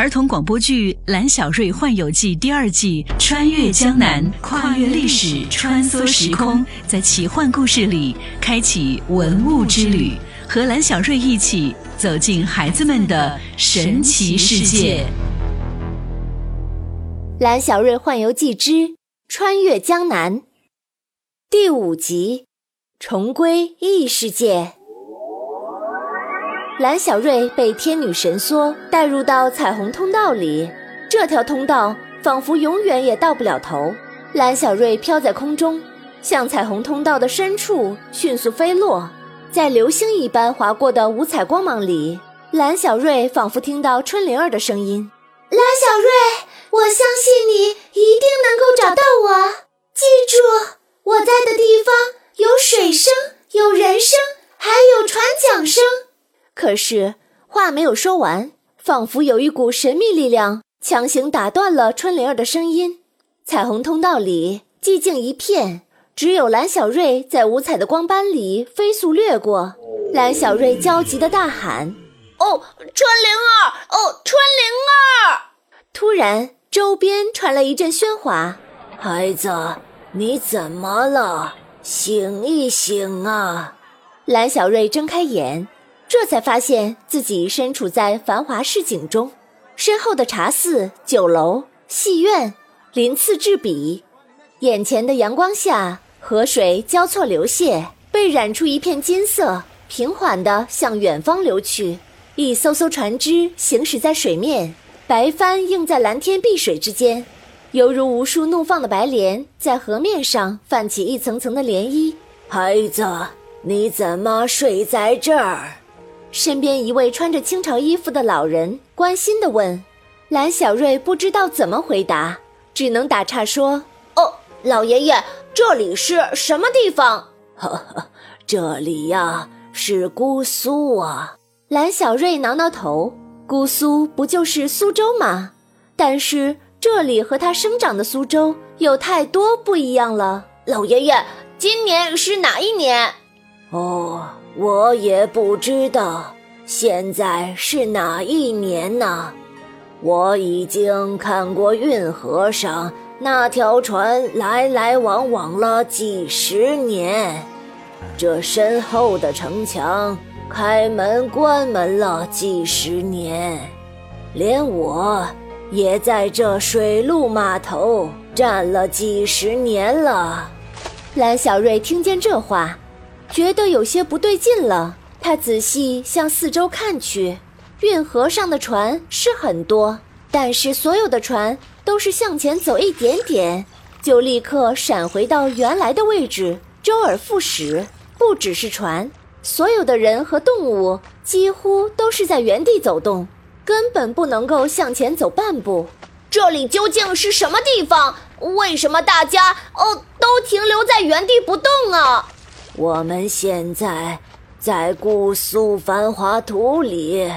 儿童广播剧《蓝小瑞幻游记》第二季，穿越江南，跨越历史，穿梭时空，在奇幻故事里开启文物之旅，和蓝小瑞一起走进孩子们的神奇世界。《蓝小瑞幻游记之穿越江南》第五集，重归异世界。蓝小瑞被天女神梭带入到彩虹通道里，这条通道仿佛永远也到不了头。蓝小瑞飘在空中，向彩虹通道的深处迅速飞落，在流星一般划过的五彩光芒里，蓝小瑞仿佛听到春灵儿的声音：“蓝小瑞，我相信你一定能够找到我。记住，我在的地方有水声，有人声，还有船桨声。”可是话没有说完，仿佛有一股神秘力量强行打断了春灵儿的声音。彩虹通道里寂静一片，只有蓝小瑞在五彩的光斑里飞速掠过。蓝小瑞焦急的大喊：“哦，春灵儿！哦，春灵儿！”突然，周边传来一阵喧哗：“孩子，你怎么了？醒一醒啊！”蓝小瑞睁开眼。这才发现自己身处在繁华市井中，身后的茶肆、酒楼、戏院鳞次栉比，眼前的阳光下，河水交错流泻，被染出一片金色，平缓地向远方流去。一艘艘船只行驶在水面，白帆映在蓝天碧水之间，犹如无数怒放的白莲在河面上泛起一层层的涟漪。孩子，你怎么睡在这儿？身边一位穿着清朝衣服的老人关心地问：“蓝小瑞不知道怎么回答，只能打岔说：‘哦，老爷爷，这里是什么地方？’呵呵，这里呀是姑苏啊。”蓝小瑞挠挠头：“姑苏不就是苏州吗？但是这里和他生长的苏州有太多不一样了。”老爷爷，今年是哪一年？哦。我也不知道现在是哪一年呢。我已经看过运河上那条船来来往往了几十年，这身后的城墙开门关门了几十年，连我也在这水陆码头站了几十年了。蓝小瑞听见这话。觉得有些不对劲了，他仔细向四周看去，运河上的船是很多，但是所有的船都是向前走一点点，就立刻闪回到原来的位置，周而复始。不只是船，所有的人和动物几乎都是在原地走动，根本不能够向前走半步。这里究竟是什么地方？为什么大家哦都停留在原地不动啊？我们现在在姑苏繁华图里，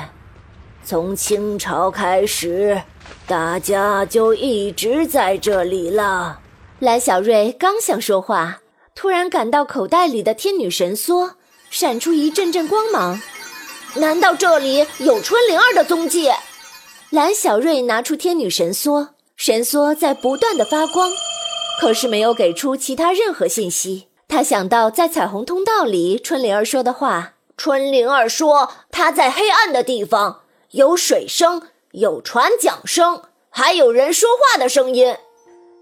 从清朝开始，大家就一直在这里了。蓝小瑞刚想说话，突然感到口袋里的天女神梭闪出一阵阵光芒，难道这里有春灵儿的踪迹？蓝小瑞拿出天女神梭，神梭在不断的发光，可是没有给出其他任何信息。他想到在彩虹通道里，春灵儿说的话。春灵儿说，她在黑暗的地方有水声，有船桨声，还有人说话的声音。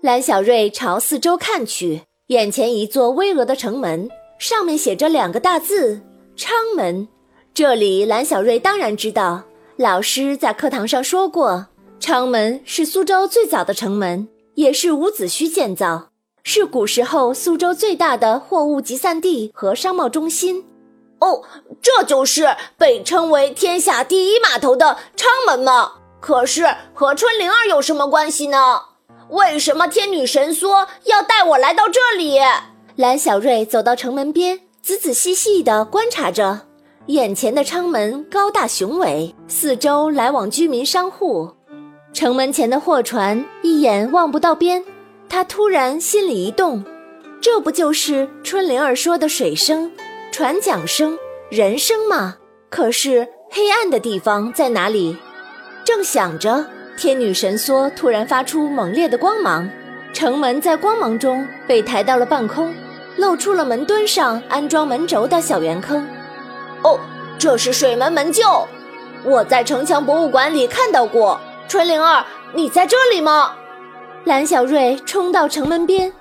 蓝小瑞朝四周看去，眼前一座巍峨的城门，上面写着两个大字“昌门”。这里，蓝小瑞当然知道，老师在课堂上说过，昌门是苏州最早的城门，也是伍子胥建造。是古时候苏州最大的货物集散地和商贸中心，哦，这就是被称为天下第一码头的昌门吗？可是和春灵儿有什么关系呢？为什么天女神梭要带我来到这里？蓝小瑞走到城门边，仔仔细细地观察着眼前的昌门，高大雄伟，四周来往居民商户，城门前的货船一眼望不到边。他突然心里一动，这不就是春灵儿说的水声、船桨声、人声吗？可是黑暗的地方在哪里？正想着，天女神梭突然发出猛烈的光芒，城门在光芒中被抬到了半空，露出了门墩上安装门轴的小圆坑。哦，这是水门门臼，我在城墙博物馆里看到过。春灵儿，你在这里吗？蓝小瑞冲到城门边，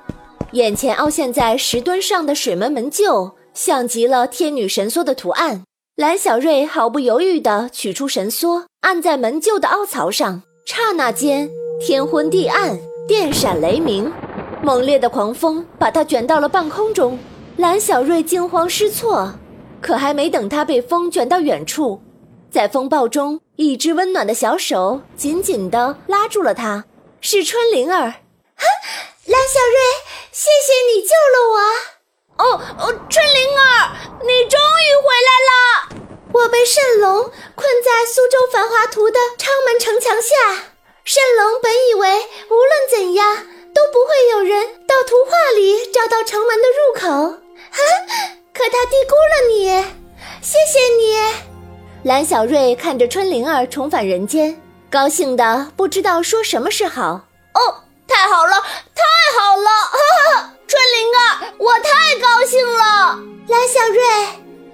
眼前凹陷在石墩上的水门门臼，像极了天女神梭的图案。蓝小瑞毫不犹豫地取出神梭，按在门臼的凹槽上。刹那间，天昏地暗，电闪雷鸣，猛烈的狂风把他卷到了半空中。蓝小瑞惊慌失措，可还没等他被风卷到远处，在风暴中，一只温暖的小手紧紧地拉住了他。是春灵儿，哈，蓝小瑞，谢谢你救了我。哦哦，春灵儿，你终于回来了。我被蜃龙困在苏州繁华图的昌门城墙下。蜃龙本以为无论怎样都不会有人到图画里找到城门的入口，哈，可他低估了你。谢谢你，蓝小瑞看着春灵儿重返人间。高兴的不知道说什么是好哦，太好了，太好了！哈哈，春灵儿，我太高兴了。蓝小瑞，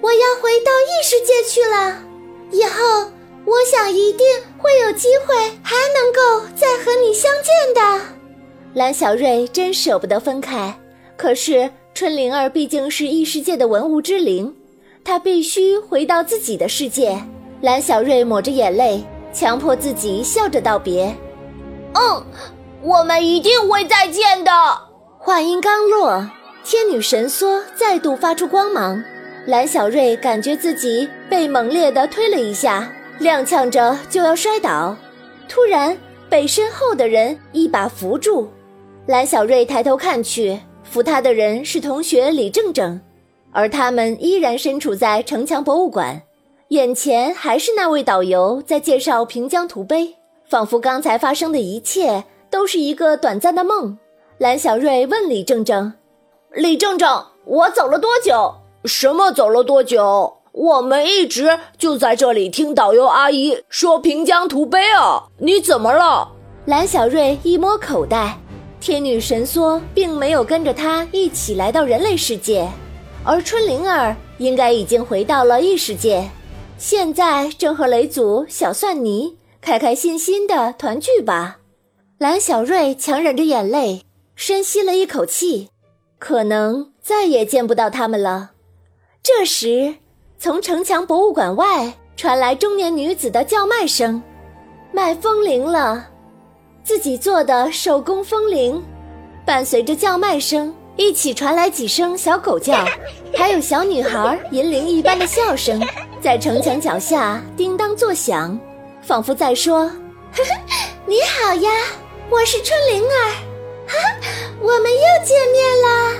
我要回到异世界去了，以后我想一定会有机会还能够再和你相见的。蓝小瑞真舍不得分开，可是春灵儿毕竟是异世界的文物之灵，她必须回到自己的世界。蓝小瑞抹着眼泪。强迫自己笑着道别，嗯，我们一定会再见的。话音刚落，天女神梭再度发出光芒，蓝小瑞感觉自己被猛烈的推了一下，踉跄着就要摔倒，突然被身后的人一把扶住。蓝小瑞抬头看去，扶他的人是同学李正正，而他们依然身处在城墙博物馆。眼前还是那位导游在介绍平江图碑，仿佛刚才发生的一切都是一个短暂的梦。蓝小瑞问李正正：“李正正，我走了多久？什么走了多久？我们一直就在这里听导游阿姨说平江图碑啊！你怎么了？”蓝小瑞一摸口袋，天女神梭并没有跟着他一起来到人类世界，而春灵儿应该已经回到了异世界。现在正和雷祖、小蒜泥开开心心的团聚吧。蓝小瑞强忍着眼泪，深吸了一口气，可能再也见不到他们了。这时，从城墙博物馆外传来中年女子的叫卖声：“卖风铃了，自己做的手工风铃。”伴随着叫卖声，一起传来几声小狗叫，还有小女孩银铃一般的笑声。在城墙脚下叮当作响，仿佛在说：“你好呀，我是春灵儿，哈，我们又见面啦。”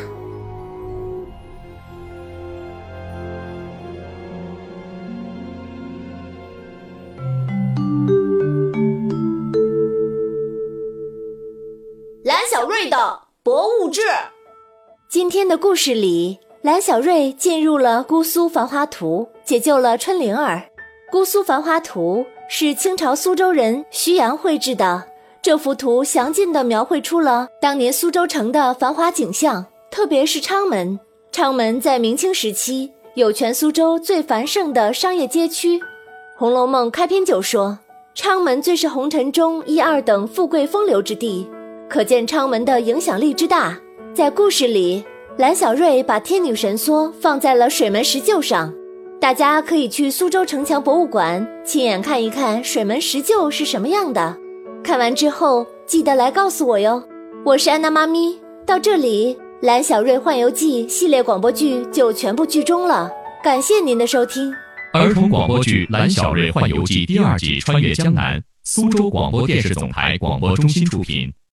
蓝小瑞的博物志。今天的故事里。蓝小瑞进入了姑苏繁华图，解救了春灵儿。姑苏繁华图是清朝苏州人徐阳绘制的，这幅图详尽地描绘出了当年苏州城的繁华景象，特别是昌门。昌门在明清时期有全苏州最繁盛的商业街区，《红楼梦》开篇就说昌门最是红尘中一二等富贵风流之地，可见昌门的影响力之大。在故事里。蓝小瑞把天女神梭放在了水门石臼上，大家可以去苏州城墙博物馆亲眼看一看水门石臼是什么样的。看完之后记得来告诉我哟。我是安娜妈咪，到这里《蓝小瑞幻游记》系列广播剧就全部剧终了，感谢您的收听。儿童广播剧《蓝小瑞幻游记》第二季《穿越江南》，苏州广播电视总台广播中心出品。